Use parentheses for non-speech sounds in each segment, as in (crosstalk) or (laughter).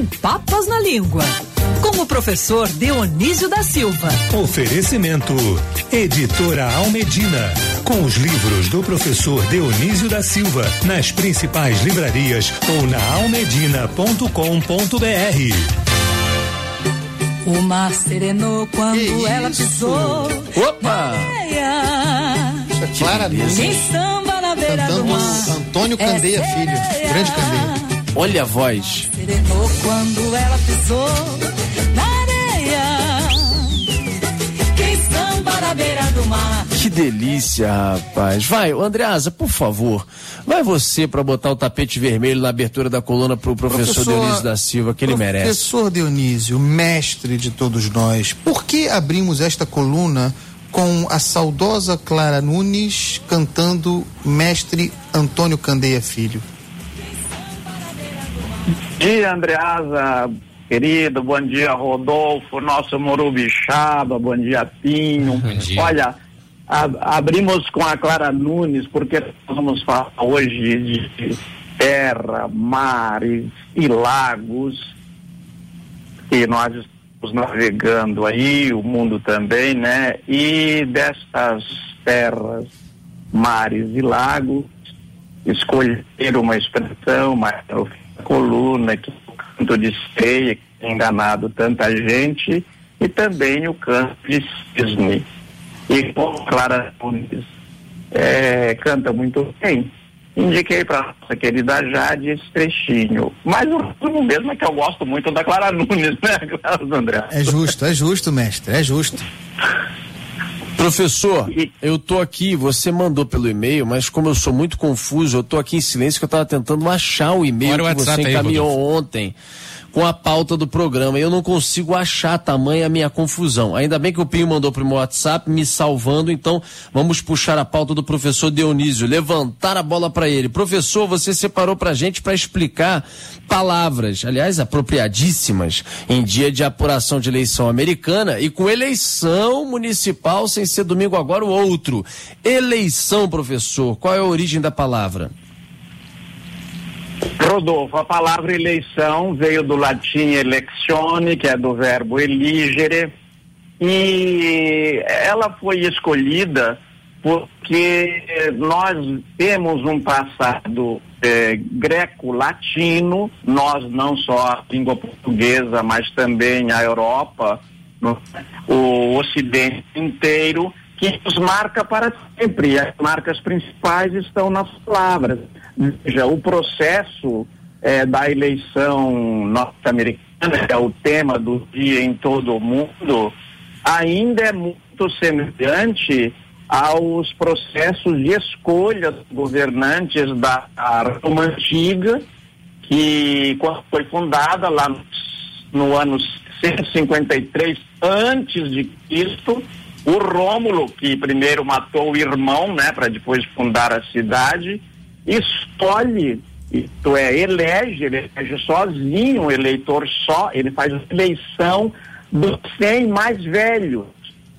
Sem papas na língua. Com o professor Dionísio da Silva. Oferecimento. Editora Almedina. Com os livros do professor Dionísio da Silva. Nas principais livrarias ou na almedina.com.br. O mar serenou quando ela pisou. Opa! Isso é Clara Nunes. Quem samba na beira do mar. Antônio Candeia É Filho. Grande Candeia. Olha a voz. Serenou quando ela pisou na areia. Quem samba na beira do mar. Que delícia, rapaz. Vai, Andreasa, por favor. Vai você pra botar o tapete vermelho na abertura da coluna pro professor, Dionísio da Silva, que ele merece. Professor Dionísio, mestre de todos nós, por que abrimos esta coluna com a saudosa Clara Nunes cantando Mestre Antônio Candeia Filho? Dia, Andreasa, querido. Bom dia, Rodolfo, nosso Morubixaba. Bom dia, Pinho. Bom dia. Olha, a- abrimos com a Clara Nunes, porque nós vamos falar hoje de terra, mares e lagos. E nós estamos navegando aí, o mundo também, né? E destas terras, mares e lagos, escolher uma expressão, uma coluna que o canto de ceia, que tem enganado tanta gente, e também o canto de cisne. E Clara Nunes eh, canta muito bem, indiquei para nossa querida Jade esse trechinho. Mas o mesmo é que eu gosto muito da Clara Nunes, (laughs) né, Carlos André? É justo, é justo, mestre, é justo. Professor, eu tô aqui, você mandou pelo e-mail, mas como eu sou muito confuso, eu tô aqui em silêncio que eu tava tentando achar o e-mail Olha o que você WhatsApp aí, encaminhou ontem com a pauta do programa. Eu não consigo achar tamanha a minha confusão. Ainda bem que o Pinho mandou pro meu WhatsApp me salvando, então vamos puxar a pauta do professor Dionísio, levantar a bola para ele. Professor, você separou pra gente para explicar palavras, aliás, apropriadíssimas em dia de apuração de eleição americana e com eleição municipal sem ser domingo agora o outro. Eleição, professor, qual é a origem da palavra? Rodolfo, a palavra eleição veio do latim electione, que é do verbo eligere, e ela foi escolhida porque nós temos um passado eh, greco-latino, nós não só a língua portuguesa, mas também a Europa, o Ocidente inteiro, que nos marca para sempre. As marcas principais estão nas palavras. Veja, o processo eh, da eleição norte-americana, que é o tema do dia em todo o mundo, ainda é muito semelhante aos processos de escolha dos governantes da Roma Antiga, que foi fundada lá no, no ano 153 antes de Cristo, o Rômulo, que primeiro matou o irmão, né, para depois fundar a cidade, escolhe, isto é, elege, ele elege sozinho, um eleitor só, ele faz eleição dos 100 mais velhos,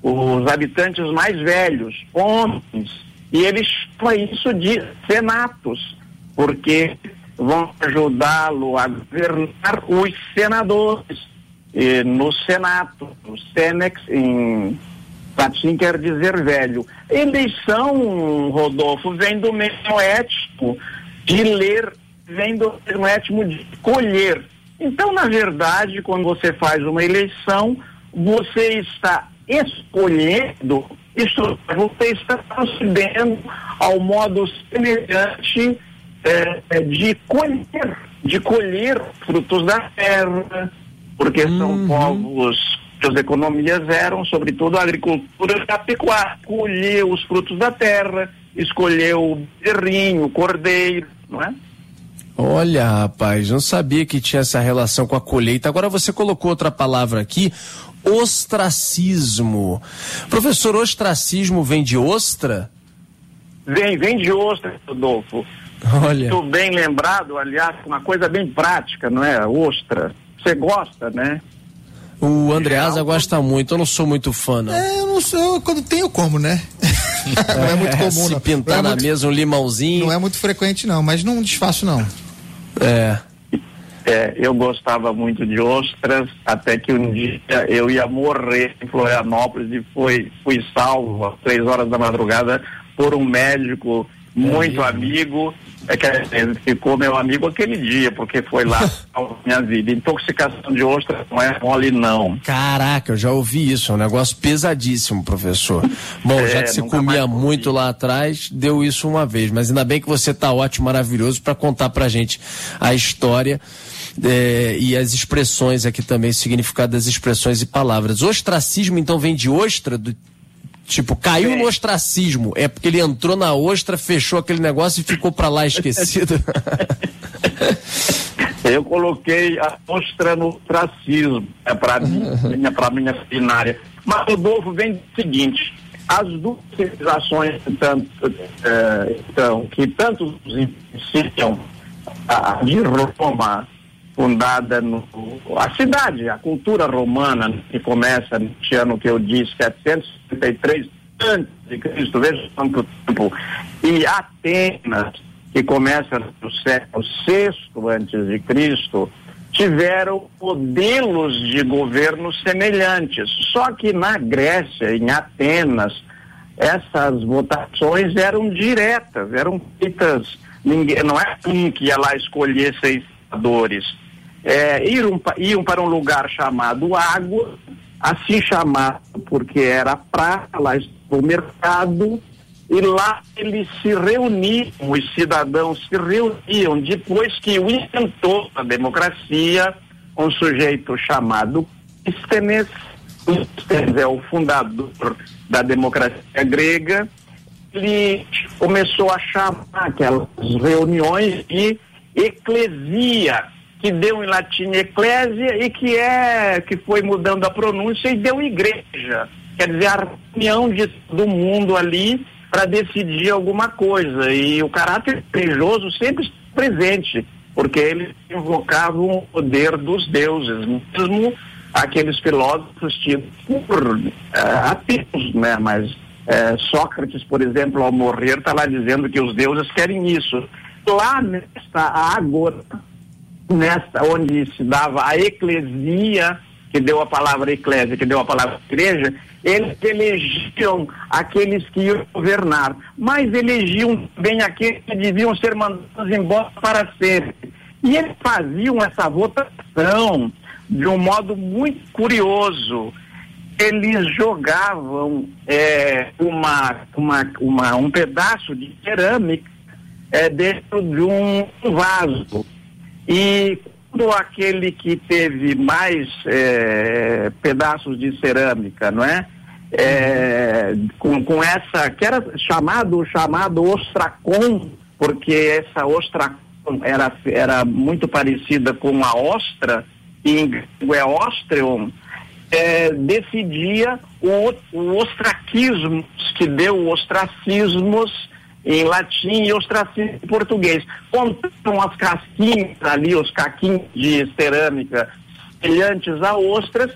os habitantes mais velhos, homens, e ele chama isso de senatos, porque vão ajudá-lo a governar os senadores no Senato, o Senex, em latim quer dizer velho. Eleição, Rodolfo, vem do meio ético de ler vem do mesmo étimo de colher. Então, na verdade, quando você faz uma eleição, você está escolhendo, isso você está procedendo ao modo semelhante é, de colher, de colher frutos da terra, porque são Uhum. povos suas economias eram, sobretudo, a agricultura e a pecuária. Colher os frutos da terra, escolher o berrinho, o cordeiro, não é? Olha, rapaz, não sabia que tinha essa relação com a colheita. Agora você colocou outra palavra aqui, ostracismo. Professor, ostracismo vem de ostra? Vem, vem de ostra, Rodolfo. Olha. Muito bem lembrado, aliás, uma coisa bem prática, não é? Ostra. Você gosta, né? O Andreasa gosta muito, eu não sou muito fã, não. É, eu não sou, quando tem eu como, né? (laughs) não é muito comum, Se não. pintar não é na muito, mesa um limãozinho. Não é muito frequente, não, mas não desfaço, não. É. É, eu gostava muito de ostras, até que um dia eu ia morrer em Florianópolis e foi, fui salvo às três horas da madrugada por um médico muito amigo, é que ele ficou meu amigo aquele dia, porque foi lá (laughs) minha vida. Intoxicação de ostras não é mole, não. Caraca, eu já ouvi isso, é um negócio pesadíssimo, professor. Bom, É, já que você comia muito lá atrás, deu isso uma vez, mas ainda bem que você tá ótimo, maravilhoso para contar pra gente a história é, e as expressões aqui também, o significado das expressões e palavras. Ostracismo, então, vem de ostra, do, tipo, caiu É. no ostracismo, é porque ele entrou na ostra, fechou aquele negócio e ficou pra lá esquecido. (laughs) Eu coloquei a ostra no ostracismo, é para minha, para minha binária. Mas Rodolfo vem do seguinte: as duas civilizações tanto, eh, então, que tanto influenciam a de Roma, fundada no. a cidade, a cultura romana, que começa no ano que eu disse, 753 antes de Cristo, veja quanto tempo, e Atenas, que começa no século VI antes de Cristo, tiveram modelos de governo semelhantes. Só que na Grécia, em Atenas, essas votações eram diretas, eram feitas, ninguém, não é um que ia lá escolher seis senadores. É, iam, iam para um lugar chamado Água, assim chamado porque era prata, lá o mercado, e lá eles se reuniam, os cidadãos se reuniam depois que o inventor da democracia, um sujeito chamado Clístenes, Clístenes é o fundador da democracia grega, ele começou a chamar aquelas reuniões de eclesia, que deu em latim eclésia e que é que foi mudando a pronúncia e deu igreja. Quer dizer, a reunião de todo mundo ali para decidir alguma coisa. E o caráter religioso sempre está presente, porque eles invocavam o poder dos deuses, mesmo aqueles filósofos tidos por uh, ateus, né? Mas uh, Sócrates, por exemplo, ao morrer, está lá dizendo que os deuses querem isso. Lá nesta água, nesta onde se dava a eclesia, que deu a palavra eclésia, que deu a palavra igreja, eles elegiam aqueles que iam governar, mas elegiam também aqueles que deviam ser mandados embora para sempre. E eles faziam essa votação de um modo muito curioso. Eles jogavam é, uma, uma, uma, um pedaço de cerâmica é, dentro de um vaso. E quando aquele que teve mais é, pedaços de cerâmica, não é? é com, com essa, que era chamado, chamado ostracon, porque essa ostracon era, era muito parecida com a ostra, em é ostreon, é, decidia o, o ostraquismo, que deu ostracismos em latim e ostracismo em português. Contam as casquinhas ali, os caquinhos de cerâmica semelhantes a ostras,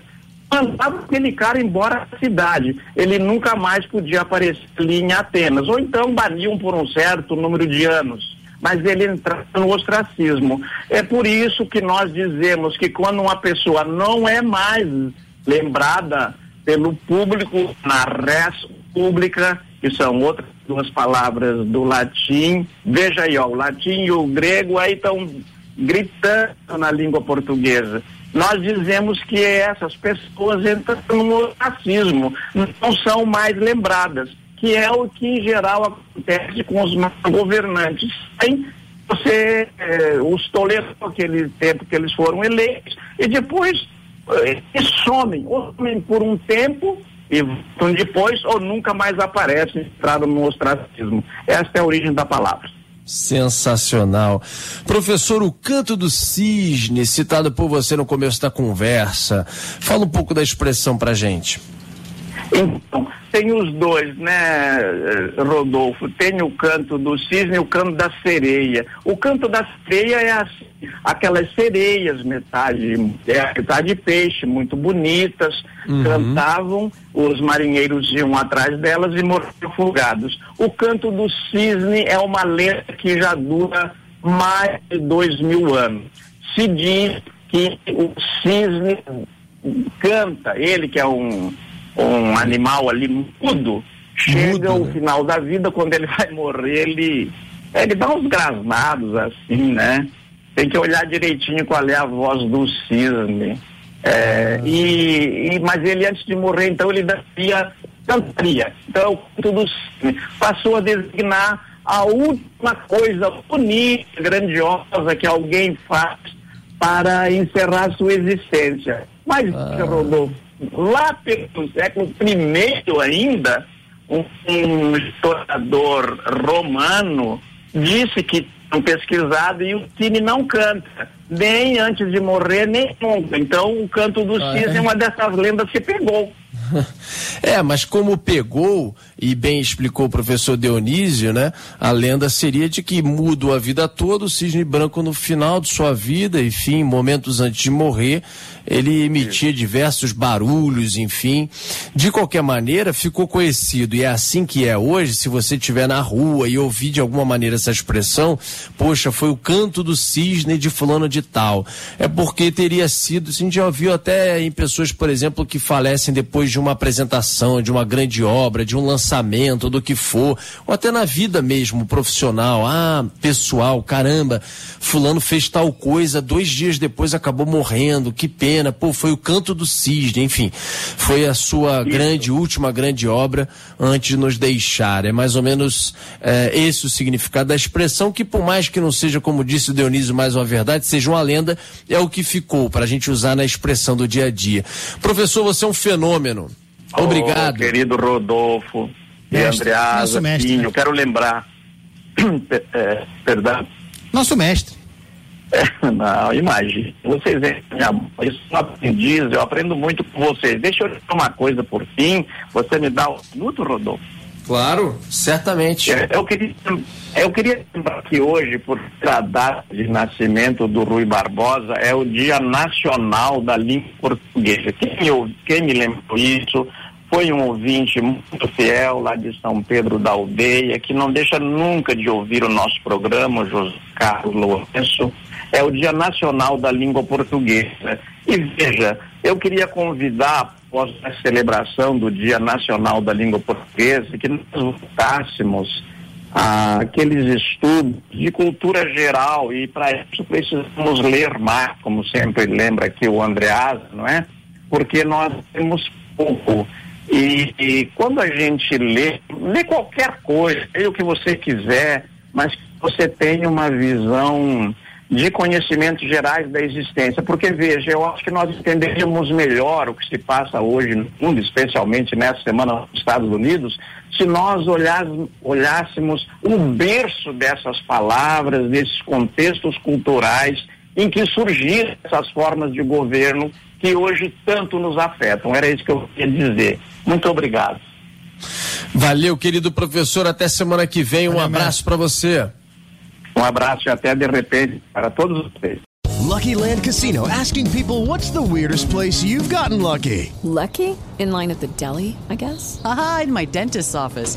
mandavam aquele cara embora da cidade. Ele nunca mais podia aparecer ali em Atenas. Ou então baniam por um certo número de anos. Mas ele entrava no ostracismo. É por isso que nós dizemos que quando uma pessoa não é mais lembrada pelo público na res pública, que são outras duas palavras do latim. Veja aí, ó, o latim e o grego aí estão gritando na língua portuguesa. Nós dizemos que essas pessoas entram no racismo, não são mais lembradas, que é o que em geral acontece com os governantes. Aí você eh, os tolerou aquele tempo que eles foram eleitos e depois eh, somem, somem por um tempo e voltam depois ou nunca mais aparecem, entraram no ostracismo. Essa é a origem da palavra. Sensacional. Professor, o canto do cisne, citado por você no começo da conversa. Fala um pouco da expressão pra gente. Então, tem os dois, né, Rodolfo? Tem o canto do cisne e o canto da sereia. O canto da sereia é assim, aquelas sereias, metade, é, metade peixe, muito bonitas, uhum. cantavam, os marinheiros iam atrás delas e morriam afogados. O canto do cisne é uma lenda que já dura mais de dois mil anos. Se diz que o cisne canta, ele que é um um animal ali mudo, chega o né? final da vida, quando ele vai morrer, ele, ele dá uns grasnados assim, né? Tem que olhar direitinho qual é a voz do cisne. É, ah. e, e, mas ele antes de morrer, então ele daria cantaria. Então, tudo passou a designar a última coisa bonita, grandiosa que alguém faz para encerrar sua existência. Mas, ah. Rodolfo, lá pelo século I ainda, um, um historiador romano disse que um pesquisado e o Cine não canta, nem antes de morrer, nem nunca. Então o canto do ah, cisne é? é uma dessas lendas que pegou. (laughs) É, mas como pegou, e bem explicou o professor Dionísio, né? A lenda seria de que mudo a vida toda, o cisne branco no final de sua vida, enfim, momentos antes de morrer, ele emitia diversos barulhos, enfim. De qualquer maneira, ficou conhecido, e é assim que é hoje, se você estiver na rua e ouvir de alguma maneira essa expressão, poxa, foi o canto do cisne de fulano de tal. É porque teria sido, a gente já ouviu até em pessoas, por exemplo, que falecem depois de uma apresentação, de uma grande obra, de um lançamento, do que for, ou até na vida mesmo, profissional, ah, pessoal, caramba, fulano fez tal coisa, dois dias depois acabou morrendo, que pena Pena, pô, foi o Canto do Cisne, enfim, foi a sua Isso. grande, última grande obra antes de nos deixar. É mais ou menos é, esse o significado da expressão, que por mais que não seja, como disse o Dionísio, mais uma verdade, seja uma lenda, é o que ficou para a gente usar na expressão do dia a dia. Professor, você é um fenômeno. Obrigado. Querido Rodolfo e Andreasa, eu quero lembrar, (clears throat) é, perdão. Nosso mestre. É, não, imagine. Vocês eu sou um aprendiz, eu aprendo muito com vocês. Deixa eu dizer uma coisa por fim. Você me dá um minuto, Rodolfo? Claro, certamente. Eu, eu, queria, eu queria lembrar que hoje, por data de nascimento do Rui Barbosa, é o Dia Nacional da Língua Portuguesa. Quem, eu, quem me lembrou isso foi um ouvinte muito fiel lá de São Pedro da Aldeia, que não deixa nunca de ouvir o nosso programa, José Carlos Lourenço é o Dia Nacional da Língua Portuguesa. E veja, eu queria convidar, após a celebração do Dia Nacional da Língua Portuguesa, que nós voltássemos aqueles estudos de cultura geral e para isso precisamos ler mais, como sempre lembra aqui o Andreasa, não é? Porque nós temos pouco. E, e quando a gente lê, lê qualquer coisa, lê o que você quiser, mas você tenha uma visão de conhecimentos gerais da existência, porque veja, eu acho que nós entenderíamos melhor o que se passa hoje no mundo, especialmente nessa semana nos Estados Unidos, se nós olhássemos o berço dessas palavras, desses contextos culturais em que surgiram essas formas de governo que hoje tanto nos afetam. Era isso que eu queria dizer. Muito obrigado. Valeu, querido professor. Até semana que vem. Um abraço para você. Um abraço e até de repente para todos vocês. Lucky Land Casino asking people what's the weirdest place you've gotten lucky? Lucky? In line at the deli, I guess? Aha, in my dentist's office.